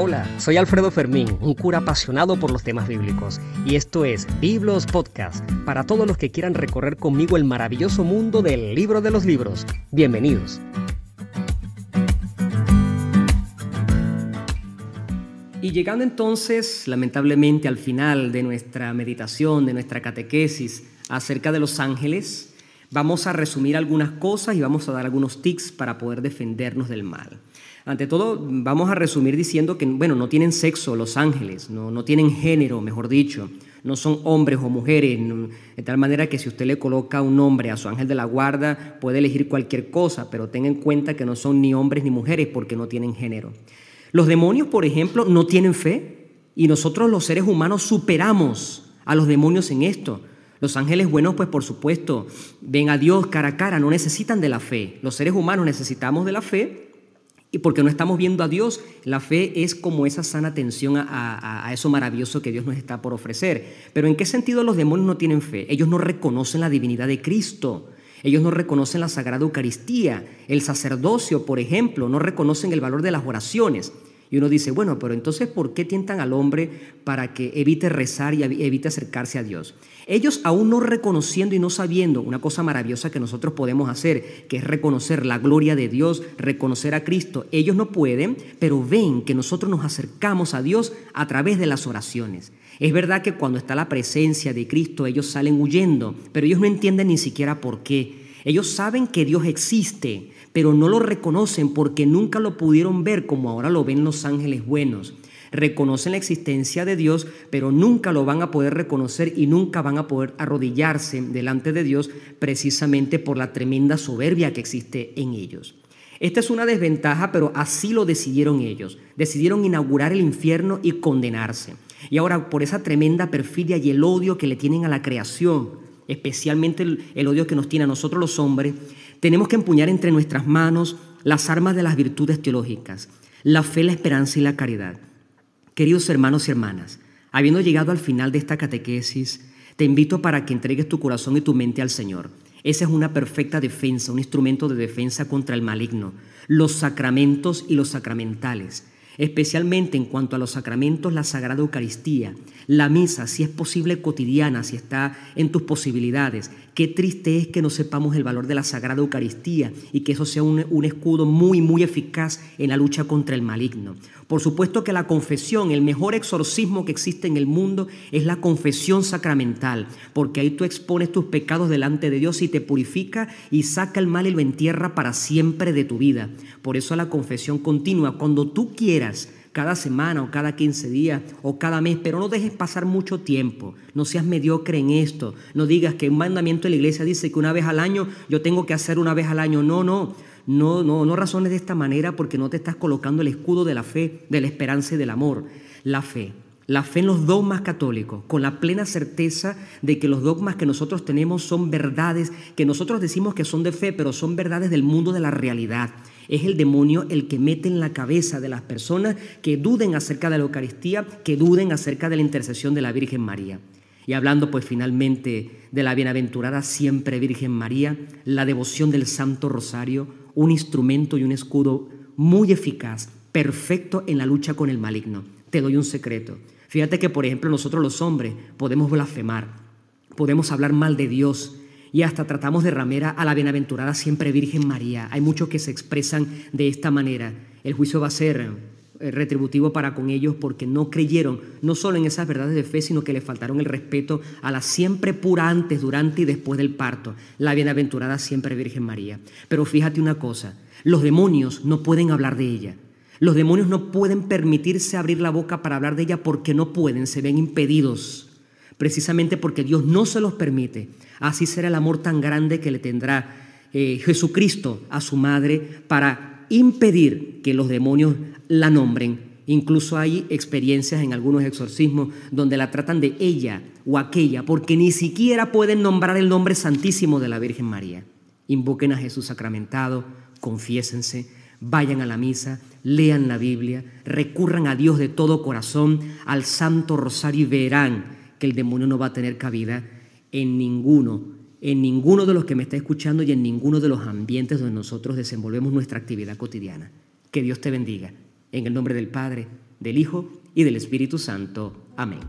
Hola, soy Alfredo Fermín, un cura apasionado por los temas bíblicos, y esto es Biblos Podcast, para todos los que quieran recorrer conmigo el maravilloso mundo del libro de los libros. Bienvenidos. Y llegando entonces, lamentablemente, al final de nuestra meditación, de nuestra catequesis acerca de los ángeles, vamos a resumir algunas cosas y vamos a dar algunos tips para poder defendernos del mal. Ante todo, vamos a resumir diciendo que, bueno, no tienen sexo los ángeles, no, no tienen género, mejor dicho, no son hombres o mujeres, de tal manera que si usted le coloca un nombre a su ángel de la guarda, puede elegir cualquier cosa, pero tenga en cuenta que no son ni hombres ni mujeres porque no tienen género. Los demonios, por ejemplo, no tienen fe y nosotros los seres humanos superamos a los demonios en esto. Los ángeles buenos, pues por supuesto, ven a Dios cara a cara, no necesitan de la fe. Los seres humanos necesitamos de la fe y porque no estamos viendo a Dios, la fe es como esa sana atención a, eso maravilloso que Dios nos está por ofrecer. Pero ¿en qué sentido los demonios no tienen fe? Ellos no reconocen la divinidad de Cristo. Ellos no reconocen la Sagrada Eucaristía, el sacerdocio, por ejemplo, no reconocen el valor de las oraciones. Y uno dice, bueno, pero entonces, ¿por qué tientan al hombre para que evite rezar y evite acercarse a Dios? Ellos aún no reconociendo y no sabiendo una cosa maravillosa que nosotros podemos hacer, que es reconocer la gloria de Dios, reconocer a Cristo, ellos no pueden, pero ven que nosotros nos acercamos a Dios a través de las oraciones. Es verdad que cuando está la presencia de Cristo ellos salen huyendo, pero ellos no entienden ni siquiera por qué. Ellos saben que Dios existe, pero no lo reconocen porque nunca lo pudieron ver como ahora lo ven los ángeles buenos. Reconocen la existencia de Dios, pero nunca lo van a poder reconocer y nunca van a poder arrodillarse delante de Dios precisamente por la tremenda soberbia que existe en ellos. Esta es una desventaja, pero así lo decidieron ellos. Decidieron inaugurar el infierno y condenarse. Y ahora, por esa tremenda perfidia y el odio que le tienen a la creación, especialmente el, odio que nos tiene a nosotros los hombres, tenemos que empuñar entre nuestras manos las armas de las virtudes teológicas, la fe, la esperanza y la caridad. Queridos hermanos y hermanas, habiendo llegado al final de esta catequesis, te invito para que entregues tu corazón y tu mente al Señor. Esa es una perfecta defensa, un instrumento de defensa contra el maligno. Los sacramentos y los sacramentales especialmente en cuanto a los sacramentos, la Sagrada Eucaristía, la misa, si es posible cotidiana, si está en tus posibilidades. Qué triste es que no sepamos el valor de la Sagrada Eucaristía y que eso sea un, un escudo muy, muy eficaz en la lucha contra el maligno. Por supuesto que la confesión, el mejor exorcismo que existe en el mundo es la confesión sacramental, porque ahí tú expones tus pecados delante de Dios y te purifica y saca el mal y lo entierra para siempre de tu vida. Por eso la confesión continua, cuando tú quieras, cada semana o cada 15 días o cada mes, pero no dejes pasar mucho tiempo. No seas mediocre en esto. No digas que un mandamiento de la iglesia dice que una vez al año yo tengo que hacer una vez al año. No, no. No, no, no razones de esta manera porque no te estás colocando el escudo de la fe, de la esperanza y del amor. La fe. La fe en los dogmas católicos, con la plena certeza de que los dogmas que nosotros tenemos son verdades, que nosotros decimos que son de fe, pero son verdades del mundo de la realidad. Es el demonio el que mete en la cabeza de las personas que duden acerca de la Eucaristía, que duden acerca de la intercesión de la Virgen María. Y hablando pues finalmente de la bienaventurada siempre Virgen María, la devoción del Santo Rosario, un instrumento y un escudo muy eficaz, perfecto en la lucha con el maligno. Te doy un secreto. Fíjate que, por ejemplo, nosotros los hombres podemos blasfemar, podemos hablar mal de Dios y hasta tratamos de ramera a la bienaventurada siempre Virgen María. Hay muchos que se expresan de esta manera. El juicio va a ser eh, retributivo para con ellos porque no creyeron no solo en esas verdades de fe, sino que le faltaron el respeto a la siempre pura antes, durante y después del parto, la bienaventurada siempre Virgen María. Pero fíjate una cosa, los demonios no pueden hablar de ella. Los demonios no pueden permitirse abrir la boca para hablar de ella porque no pueden, se ven impedidos, precisamente porque Dios no se los permite. Así será el amor tan grande que le tendrá eh, Jesucristo a su madre para impedir que los demonios la nombren. Incluso hay experiencias en algunos exorcismos donde la tratan de ella o aquella, porque ni siquiera pueden nombrar el nombre santísimo de la Virgen María. Invoquen a Jesús sacramentado, confiésense, vayan a la misa, lean la Biblia, recurran a Dios de todo corazón, al Santo Rosario y verán que el demonio no va a tener cabida en ninguno en ninguno de los que me está escuchando y en ninguno de los ambientes donde nosotros desenvolvemos nuestra actividad cotidiana. Que Dios te bendiga. En el nombre del Padre, del Hijo y del Espíritu Santo. Amén.